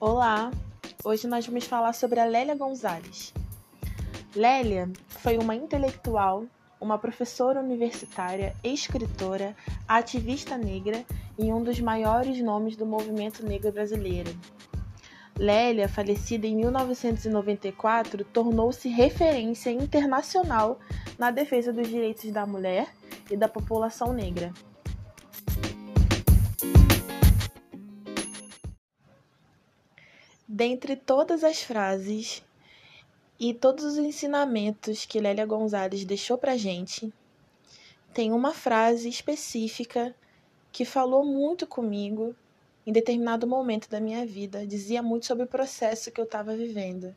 Olá! Hoje nós vamos falar sobre a Lélia Gonzalez. Lélia foi uma intelectual, uma professora universitária, escritora, ativista negra e um dos maiores nomes do movimento negro brasileiro. Lélia, falecida em 1994, tornou-se referência internacional na defesa dos direitos da mulher e da população negra. Dentre todas as frases e todos os ensinamentos que Lélia Gonzalez deixou pra gente, tem uma frase específica que falou muito comigo em determinado momento da minha vida, dizia muito sobre o processo que eu estava vivendo.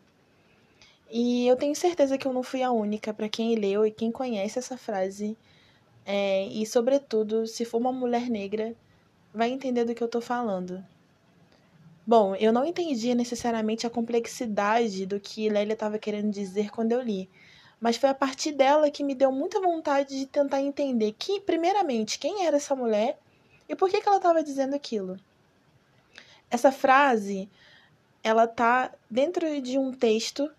E eu tenho certeza que eu não fui a única para quem leu e quem conhece essa frase, é, e sobretudo, se for uma mulher negra, vai entender do que eu estou falando. Bom, eu não entendia necessariamente a complexidade do que Lélia estava querendo dizer quando eu li, mas foi a partir dela que me deu muita vontade de tentar entender que, primeiramente, quem era essa mulher e por que, que ela estava dizendo aquilo. Essa frase, ela tá dentro de um texto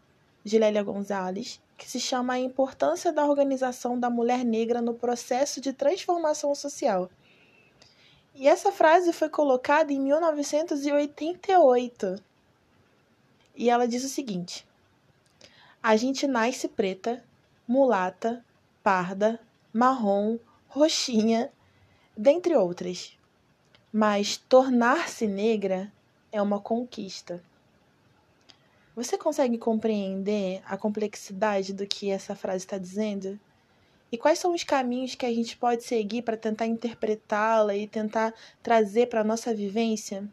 de Lélia Gonzalez que se chama A Importância da Organização da Mulher Negra no Processo de Transformação Social. E essa frase foi colocada em 1988. E ela diz o seguinte: A gente nasce preta, mulata, parda, marrom, roxinha, dentre outras. Mas tornar-se negra é uma conquista. Você consegue compreender a complexidade do que essa frase está dizendo? E quais são os caminhos que a gente pode seguir para tentar interpretá-la e tentar trazer para a nossa vivência?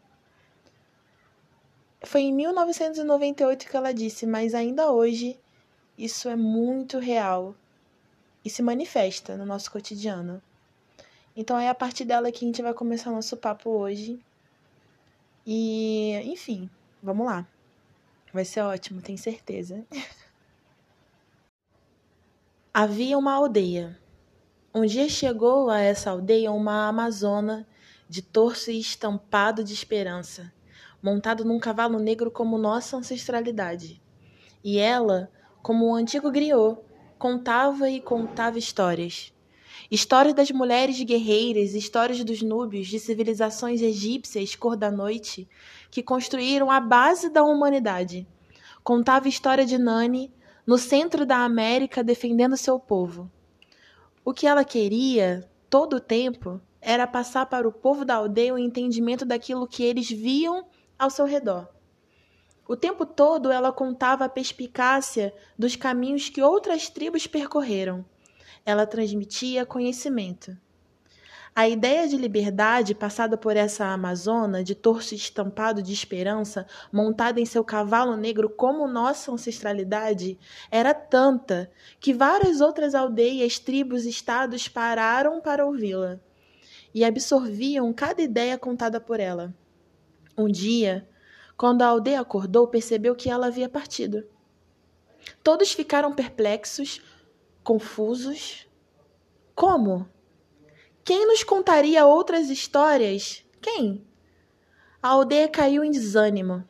Foi em 1998 que ela disse, mas ainda hoje isso é muito real e se manifesta no nosso cotidiano. Então é a partir dela que a gente vai começar nosso papo hoje. E, enfim, vamos lá. Vai ser ótimo, tenho certeza. Havia uma aldeia. Um dia chegou a essa aldeia uma amazona de torso e estampado de esperança, montado num cavalo negro como nossa ancestralidade. E ela, como um antigo griot, contava e contava histórias. Histórias das mulheres guerreiras, histórias dos núbios, de civilizações egípcias cor da noite, que construíram a base da humanidade. Contava história de Nani, no centro da América defendendo seu povo. O que ela queria, todo o tempo, era passar para o povo da aldeia o entendimento daquilo que eles viam ao seu redor. O tempo todo ela contava a perspicácia dos caminhos que outras tribos percorreram. Ela transmitia conhecimento. A ideia de liberdade passada por essa amazona, de torso estampado de esperança, montada em seu cavalo negro como nossa ancestralidade, era tanta que várias outras aldeias, tribos, estados pararam para ouvi-la e absorviam cada ideia contada por ela. Um dia, quando a aldeia acordou, percebeu que ela havia partido. Todos ficaram perplexos, confusos. Como? Quem nos contaria outras histórias? Quem? A aldeia caiu em desânimo.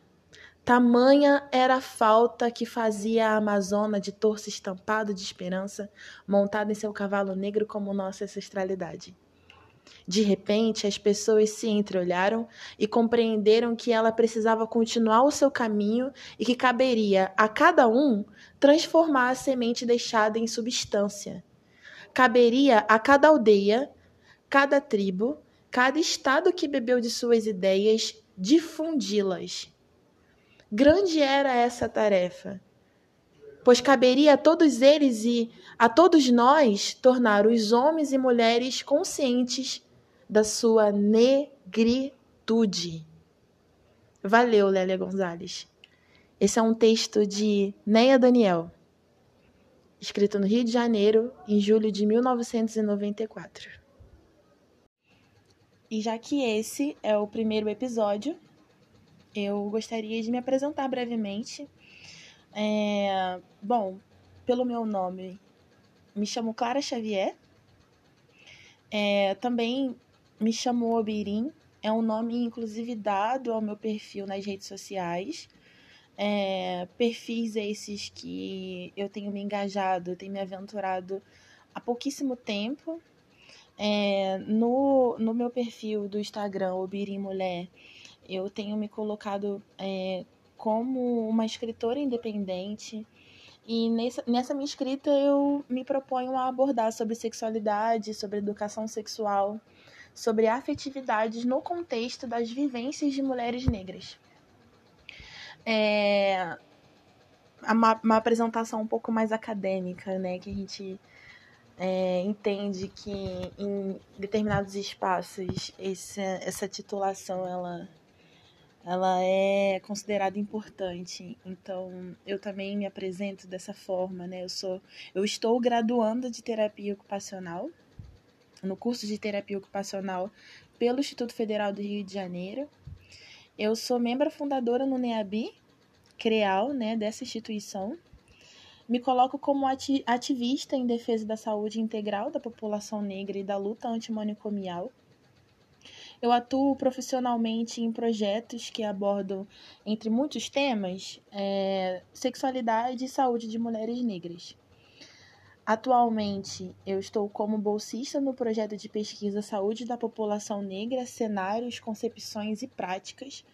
Tamanha era a falta que fazia a Amazona de torso estampado de esperança, montada em seu cavalo negro como nossa ancestralidade. De repente, as pessoas se entreolharam e compreenderam que ela precisava continuar o seu caminho e que caberia a cada um transformar a semente deixada em substância. Caberia a cada aldeia cada tribo, cada estado que bebeu de suas ideias, difundi-las. Grande era essa tarefa, pois caberia a todos eles e a todos nós tornar os homens e mulheres conscientes da sua negritude. Valeu, Lélia Gonzalez. Esse é um texto de Neia Daniel, escrito no Rio de Janeiro, em julho de 1994. E já que esse é o primeiro episódio, eu gostaria de me apresentar brevemente. É, bom, pelo meu nome, me chamo Clara Xavier. É, também me chamo Obirim, é um nome, inclusive, dado ao meu perfil nas redes sociais. É, perfis esses que eu tenho me engajado, tenho me aventurado há pouquíssimo tempo. É, no, no meu perfil do Instagram, Obirim Mulher, eu tenho me colocado é, como uma escritora independente. E nessa, nessa minha escrita eu me proponho a abordar sobre sexualidade, sobre educação sexual, sobre afetividades no contexto das vivências de mulheres negras. É uma, uma apresentação um pouco mais acadêmica, né? Que a gente é, entende que em determinados espaços essa, essa titulação ela, ela é considerada importante. Então eu também me apresento dessa forma, né? Eu sou eu estou graduando de terapia ocupacional no curso de terapia ocupacional pelo Instituto Federal do Rio de Janeiro. Eu sou membro fundadora no NEABI, CREAL, né, dessa instituição. Me coloco como ativista em defesa da saúde integral da população negra e da luta antimanicomial. Eu atuo profissionalmente em projetos que abordam, entre muitos temas, é, sexualidade e saúde de mulheres negras. Atualmente, eu estou como bolsista no projeto de pesquisa Saúde da População Negra, Cenários, Concepções e Práticas,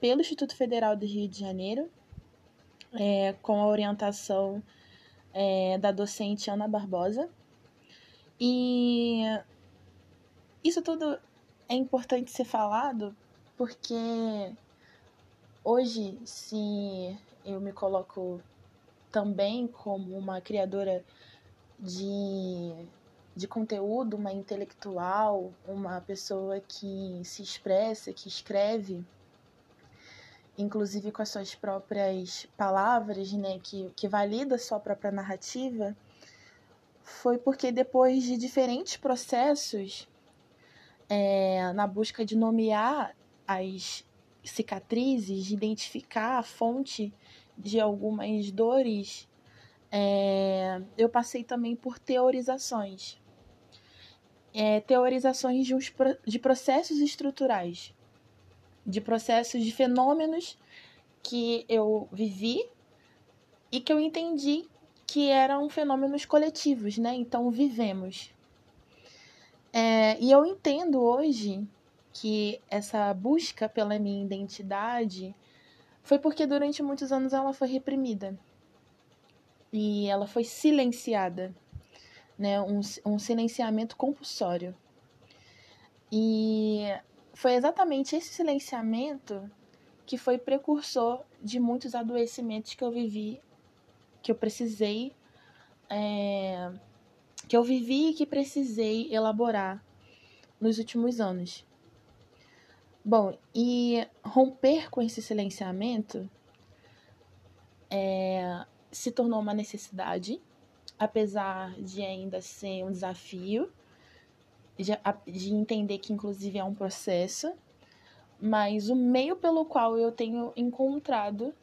pelo Instituto Federal do Rio de Janeiro, é, com a orientação é, da docente Ana Barbosa. E isso tudo é importante ser falado porque hoje, se eu me coloco também como uma criadora de, de conteúdo, uma intelectual, uma pessoa que se expressa, que escreve, inclusive com as suas próprias palavras, né, que, que valida sua própria narrativa, foi porque depois de diferentes processos, é, na busca de nomear as cicatrizes, de identificar a fonte de algumas dores é, eu passei também por teorizações. É, teorizações de, uns, de processos estruturais, de processos de fenômenos que eu vivi e que eu entendi que eram fenômenos coletivos, né? Então, vivemos. É, e eu entendo hoje que essa busca pela minha identidade foi porque durante muitos anos ela foi reprimida e ela foi silenciada, né? Um, um silenciamento compulsório. E foi exatamente esse silenciamento que foi precursor de muitos adoecimentos que eu vivi, que eu precisei, é, que eu vivi e que precisei elaborar nos últimos anos. Bom, e romper com esse silenciamento é, se tornou uma necessidade, apesar de ainda ser um desafio, de, de entender que inclusive é um processo, mas o meio pelo qual eu tenho encontrado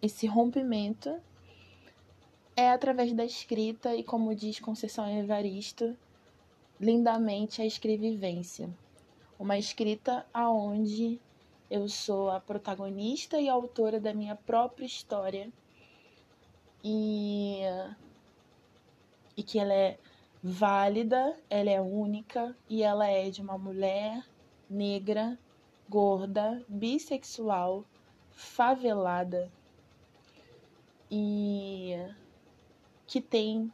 esse rompimento é através da escrita e, como diz Conceição Evaristo, lindamente a escrevivência. Uma escrita aonde eu sou a protagonista e autora da minha própria história e, e que ela é válida, ela é única e ela é de uma mulher negra, gorda, bissexual, favelada e que tem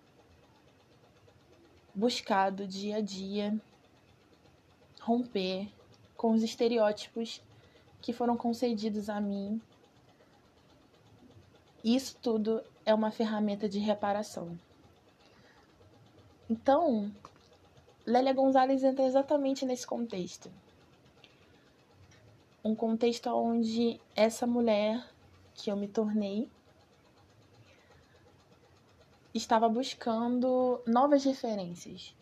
buscado dia a dia romper com os estereótipos que foram concedidos a mim. Isso tudo é uma ferramenta de reparação. Então, Lélia Gonzalez entra exatamente nesse contexto. Um contexto onde essa mulher que eu me tornei estava buscando novas referências.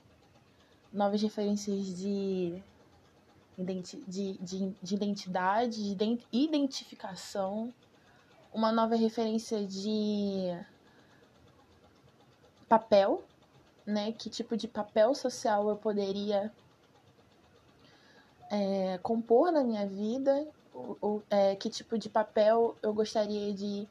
Novas referências de, de, de, de identidade, de identificação uma nova referência de papel, né? Que tipo de papel social eu poderia é, compor na minha vida, o, o, é, que tipo de papel eu gostaria de,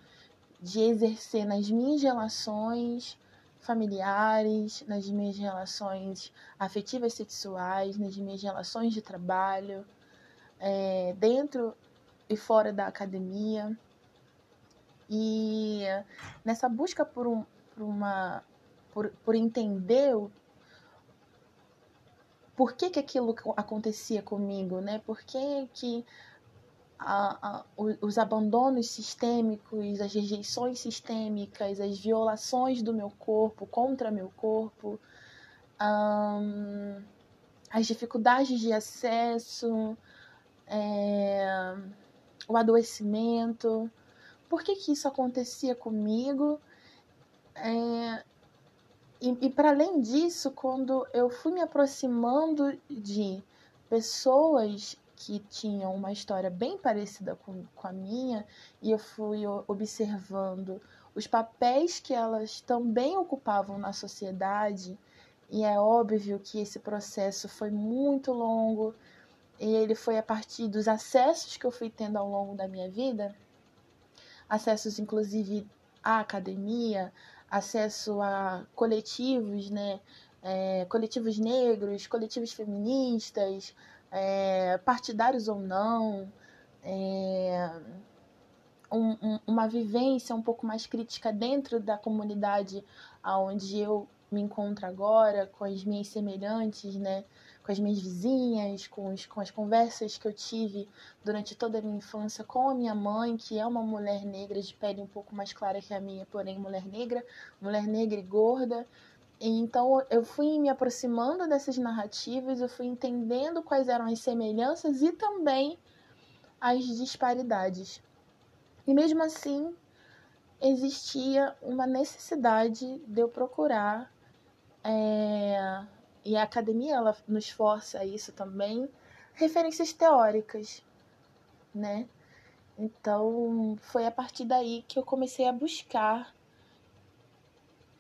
de exercer nas minhas relações familiares, nas minhas relações afetivas sexuais, nas minhas relações de trabalho, é, dentro e fora da academia. E nessa busca por, um, por uma por, por entender o, por que, que aquilo acontecia comigo, né? Por que, que a, a, os abandonos sistêmicos, as rejeições sistêmicas, as violações do meu corpo contra meu corpo, as dificuldades de acesso, é, o adoecimento. Por que, que isso acontecia comigo? É, e, e para além disso, quando eu fui me aproximando de pessoas que tinham uma história bem parecida com, com a minha, e eu fui observando os papéis que elas também ocupavam na sociedade, e é óbvio que esse processo foi muito longo, e ele foi a partir dos acessos que eu fui tendo ao longo da minha vida, acessos inclusive à academia, acesso a coletivos, né? É, coletivos negros, coletivos feministas, é, partidários ou não, é, um, um, uma vivência um pouco mais crítica dentro da comunidade onde eu me encontro agora, com as minhas semelhantes, né? Com as minhas vizinhas, com, os, com as conversas que eu tive durante toda a minha infância com a minha mãe, que é uma mulher negra de pele um pouco mais clara que a minha, porém mulher negra, mulher negra e gorda. Então eu fui me aproximando dessas narrativas, eu fui entendendo quais eram as semelhanças e também as disparidades. E mesmo assim, existia uma necessidade de eu procurar, é, e a academia ela nos força a isso também, referências teóricas, né? Então foi a partir daí que eu comecei a buscar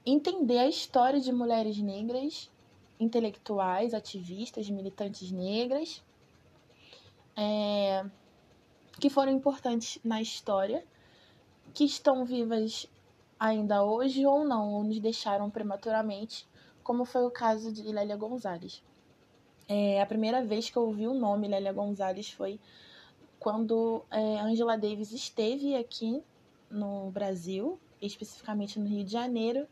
entender a história de mulheres negras, intelectuais, ativistas, militantes negras, é, que foram importantes na história, que estão vivas ainda hoje ou não, ou nos deixaram prematuramente, como foi o caso de Lélia Gonzalez. É, a primeira vez que eu ouvi o nome Lélia Gonzalez foi quando é, Angela Davis esteve aqui no Brasil, especificamente no Rio de Janeiro,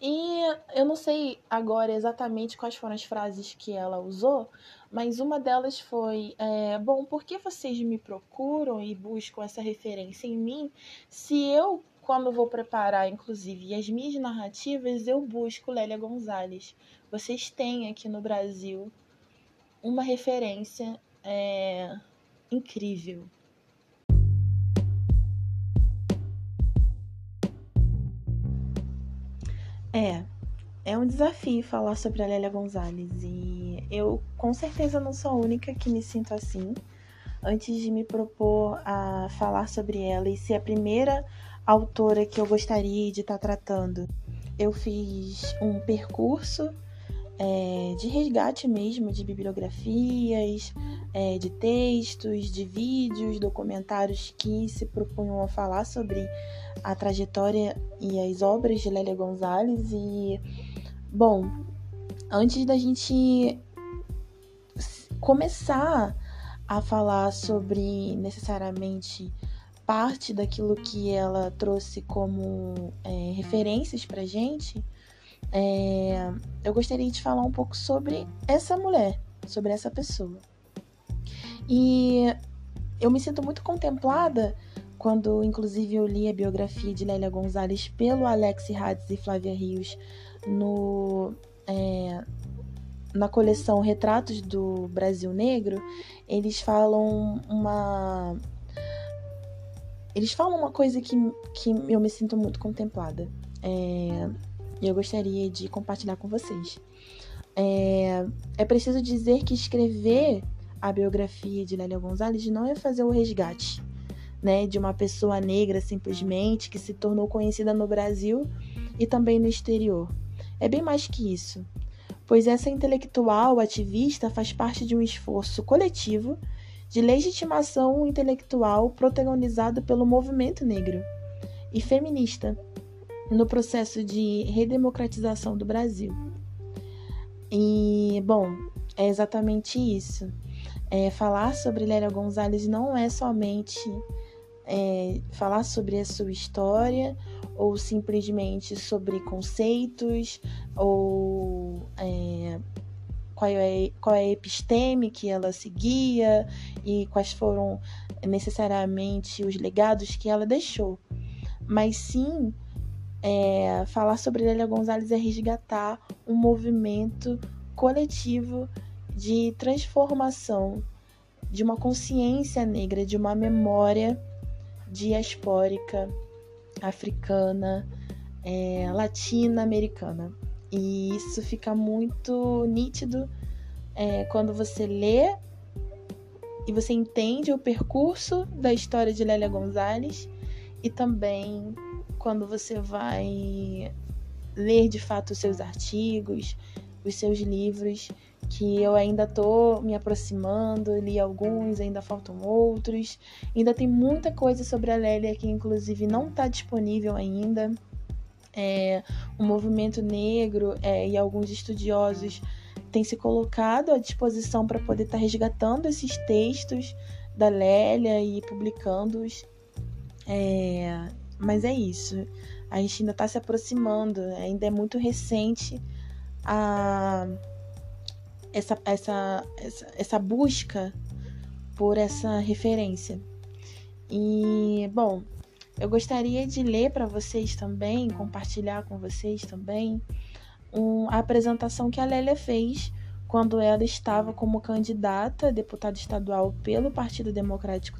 e eu não sei agora exatamente quais foram as frases que ela usou, mas uma delas foi: é, Bom, por que vocês me procuram e buscam essa referência em mim se eu, quando vou preparar, inclusive, as minhas narrativas, eu busco Lélia Gonzalez? Vocês têm aqui no Brasil uma referência é, incrível. É, é um desafio falar sobre a Lélia Gonzalez e eu com certeza não sou a única que me sinto assim. Antes de me propor a falar sobre ela e ser a primeira autora que eu gostaria de estar tratando, eu fiz um percurso é, de resgate mesmo de bibliografias, é, de textos, de vídeos, documentários que se propunham a falar sobre a trajetória e as obras de Lélia Gonzalez. E, bom, antes da gente começar a falar sobre necessariamente parte daquilo que ela trouxe como é, referências pra gente, é, eu gostaria de falar um pouco sobre essa mulher, sobre essa pessoa. E eu me sinto muito contemplada quando, inclusive, eu li a biografia de Lélia Gonzalez pelo Alex Hades e Flávia Rios no, é, na coleção Retratos do Brasil Negro, eles falam uma. Eles falam uma coisa que, que eu me sinto muito contemplada. É, e eu gostaria de compartilhar com vocês. É, é preciso dizer que escrever a biografia de Lélia Gonzalez não é fazer o resgate né, de uma pessoa negra simplesmente que se tornou conhecida no Brasil e também no exterior. É bem mais que isso. pois essa intelectual ativista faz parte de um esforço coletivo de legitimação intelectual protagonizado pelo movimento negro e feminista no processo de redemocratização do Brasil. E, bom, é exatamente isso. É, falar sobre Lélia Gonzalez não é somente é, falar sobre a sua história ou simplesmente sobre conceitos ou é, qual, é, qual é a episteme que ela seguia e quais foram necessariamente os legados que ela deixou, mas sim é, falar sobre Lélia Gonzalez é resgatar um movimento coletivo de transformação de uma consciência negra, de uma memória diaspórica africana, é, latino-americana. E isso fica muito nítido é, quando você lê e você entende o percurso da história de Lélia Gonzalez e também quando você vai ler de fato os seus artigos, os seus livros, que eu ainda tô me aproximando, li alguns, ainda faltam outros. Ainda tem muita coisa sobre a Lélia que inclusive não está disponível ainda. É, o movimento negro é, e alguns estudiosos têm se colocado à disposição para poder estar tá resgatando esses textos da Lélia e publicando-os. É, mas é isso. A gente ainda está se aproximando, ainda é muito recente a, essa, essa, essa, essa busca por essa referência. E, bom, eu gostaria de ler para vocês também, compartilhar com vocês também, um, a apresentação que a Lélia fez quando ela estava como candidata a deputada estadual pelo Partido Democrático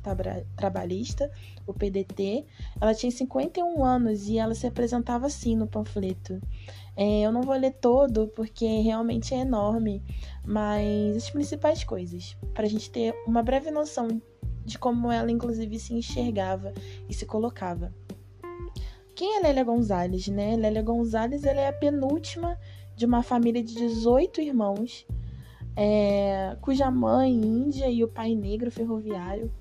Trabalhista, o PDT. Ela tinha 51 anos e ela se apresentava assim no panfleto. É, eu não vou ler todo porque realmente é enorme, mas as principais coisas, para a gente ter uma breve noção de como ela, inclusive, se enxergava e se colocava. Quem é Lélia Gonzalez, né? Lélia Gonzalez ela é a penúltima de uma família de 18 irmãos é, cuja mãe índia e o pai negro ferroviário.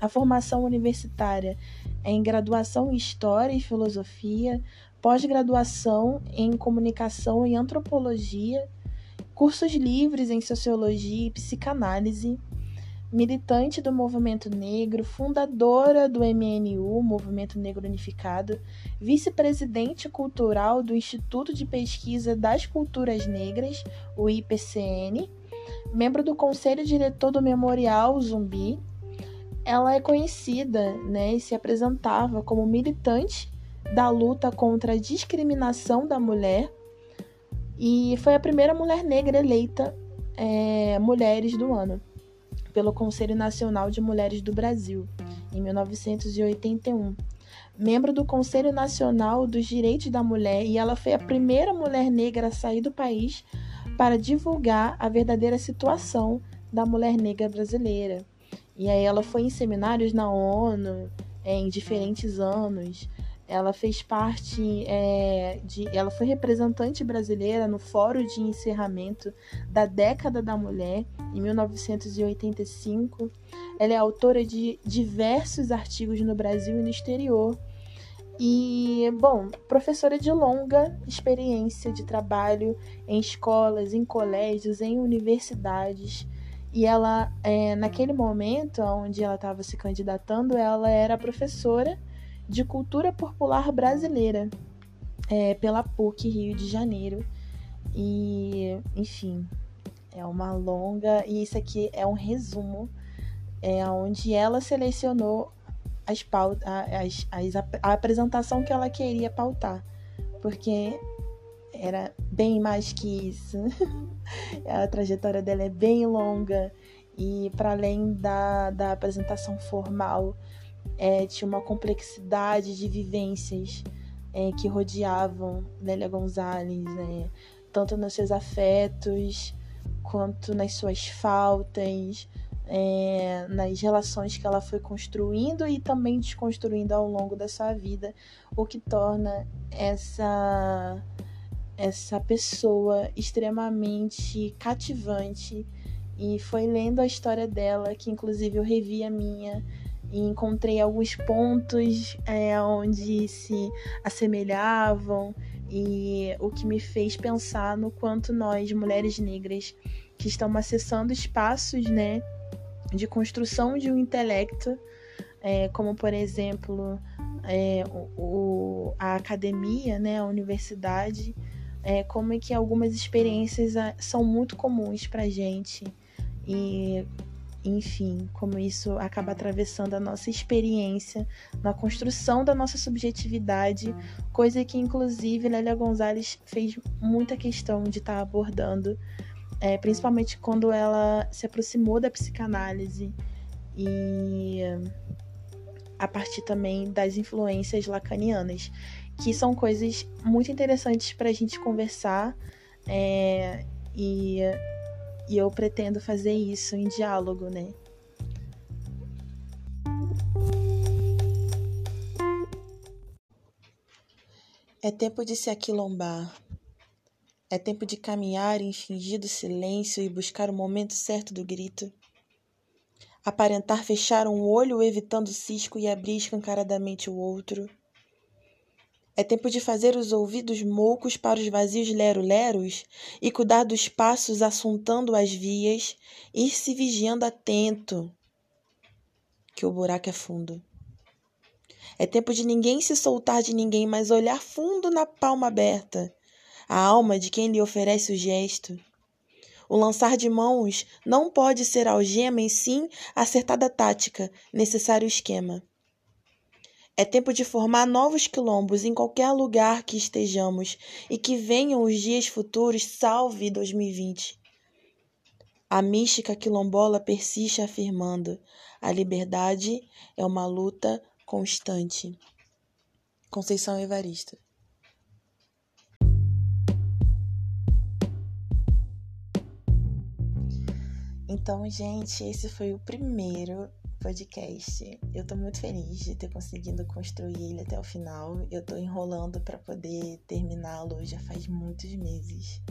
A formação universitária é em graduação em História e Filosofia, pós-graduação em Comunicação e Antropologia, cursos livres em Sociologia e Psicanálise, militante do movimento negro, fundadora do MNU, Movimento Negro Unificado, vice-presidente cultural do Instituto de Pesquisa das Culturas Negras, o IPCN, membro do conselho diretor do Memorial Zumbi. Ela é conhecida né, e se apresentava como militante da luta contra a discriminação da mulher e foi a primeira mulher negra eleita é, Mulheres do Ano pelo Conselho Nacional de Mulheres do Brasil, em 1981. Membro do Conselho Nacional dos Direitos da Mulher, e ela foi a primeira mulher negra a sair do país para divulgar a verdadeira situação da mulher negra brasileira. E aí ela foi em seminários na ONU é, em diferentes anos. Ela fez parte é, de. Ela foi representante brasileira no Fórum de Encerramento da Década da Mulher, em 1985. Ela é autora de diversos artigos no Brasil e no exterior. E, bom, professora de longa experiência de trabalho em escolas, em colégios, em universidades. E ela, é, naquele momento onde ela estava se candidatando, ela era professora de cultura popular brasileira é, pela PUC Rio de Janeiro. E, enfim, é uma longa. E isso aqui é um resumo, é, onde ela selecionou as pautas, as, as, a apresentação que ela queria pautar, porque era bem mais que isso. a trajetória dela é bem longa e para além da, da apresentação formal, é, tinha uma complexidade de vivências é, que rodeavam Lélia Gonzalez, né? tanto nos seus afetos quanto nas suas faltas, é, nas relações que ela foi construindo e também desconstruindo ao longo da sua vida, o que torna essa essa pessoa extremamente cativante e foi lendo a história dela que inclusive eu revi a minha e encontrei alguns pontos é, onde se assemelhavam e o que me fez pensar no quanto nós mulheres negras que estamos acessando espaços né de construção de um intelecto é, como por exemplo é, o, a academia né a universidade é, como é que algumas experiências ah, são muito comuns para gente. E enfim, como isso acaba atravessando a nossa experiência na construção da nossa subjetividade, coisa que inclusive Lélia Gonzalez fez muita questão de estar tá abordando, é, principalmente quando ela se aproximou da psicanálise e a partir também das influências lacanianas, que são coisas muito interessantes para a gente conversar é, e e eu pretendo fazer isso em diálogo, né? É tempo de se aquilombar. É tempo de caminhar em fingido silêncio e buscar o momento certo do grito. Aparentar fechar um olho evitando o cisco e abrir escancaradamente o outro. É tempo de fazer os ouvidos moucos para os vazios lero-leros e cuidar dos passos assuntando as vias, ir se vigiando atento, que o buraco é fundo. É tempo de ninguém se soltar de ninguém, mas olhar fundo na palma aberta, a alma de quem lhe oferece o gesto. O lançar de mãos não pode ser algema, e sim acertada tática, necessário esquema. É tempo de formar novos quilombos em qualquer lugar que estejamos e que venham os dias futuros, salve 2020. A mística quilombola persiste afirmando: a liberdade é uma luta constante. Conceição Evaristo. Então, gente, esse foi o primeiro podcast. Eu tô muito feliz de ter conseguido construir ele até o final. Eu tô enrolando para poder terminá-lo já faz muitos meses.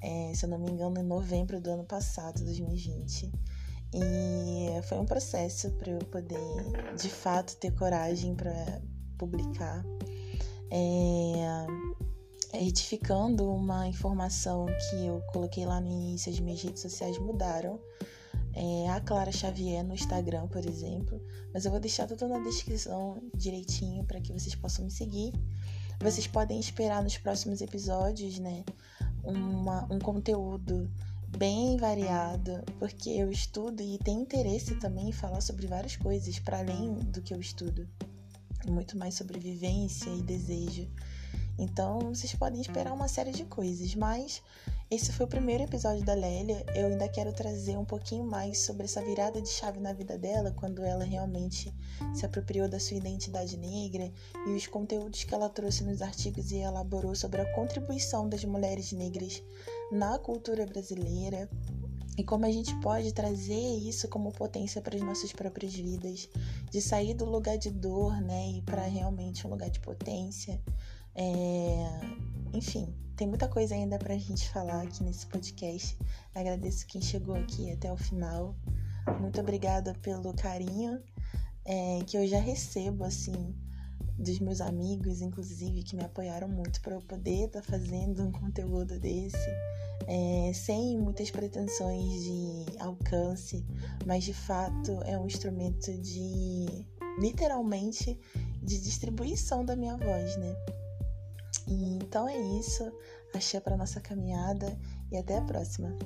É, se eu não me engano, em novembro do ano passado, 2020. E foi um processo para eu poder, de fato, ter coragem para publicar. É, retificando uma informação que eu coloquei lá no início, as minhas redes sociais mudaram é, a Clara Xavier no Instagram, por exemplo. Mas eu vou deixar tudo na descrição direitinho para que vocês possam me seguir. Vocês podem esperar nos próximos episódios, né? Uma, um conteúdo bem variado, porque eu estudo e tenho interesse também em falar sobre várias coisas para além do que eu estudo. Muito mais sobre vivência e desejo. Então, vocês podem esperar uma série de coisas, mas esse foi o primeiro episódio da Lélia. Eu ainda quero trazer um pouquinho mais sobre essa virada de chave na vida dela, quando ela realmente se apropriou da sua identidade negra e os conteúdos que ela trouxe nos artigos e elaborou sobre a contribuição das mulheres negras na cultura brasileira e como a gente pode trazer isso como potência para as nossas próprias vidas, de sair do lugar de dor, né, e para realmente um lugar de potência. É... Enfim, tem muita coisa ainda pra gente falar aqui nesse podcast. Agradeço quem chegou aqui até o final. Muito obrigada pelo carinho é, que eu já recebo, assim, dos meus amigos, inclusive, que me apoiaram muito para eu poder estar tá fazendo um conteúdo desse, é, sem muitas pretensões de alcance, mas de fato é um instrumento de, literalmente, de distribuição da minha voz, né? E, então é isso. Achei para nossa caminhada e até a próxima.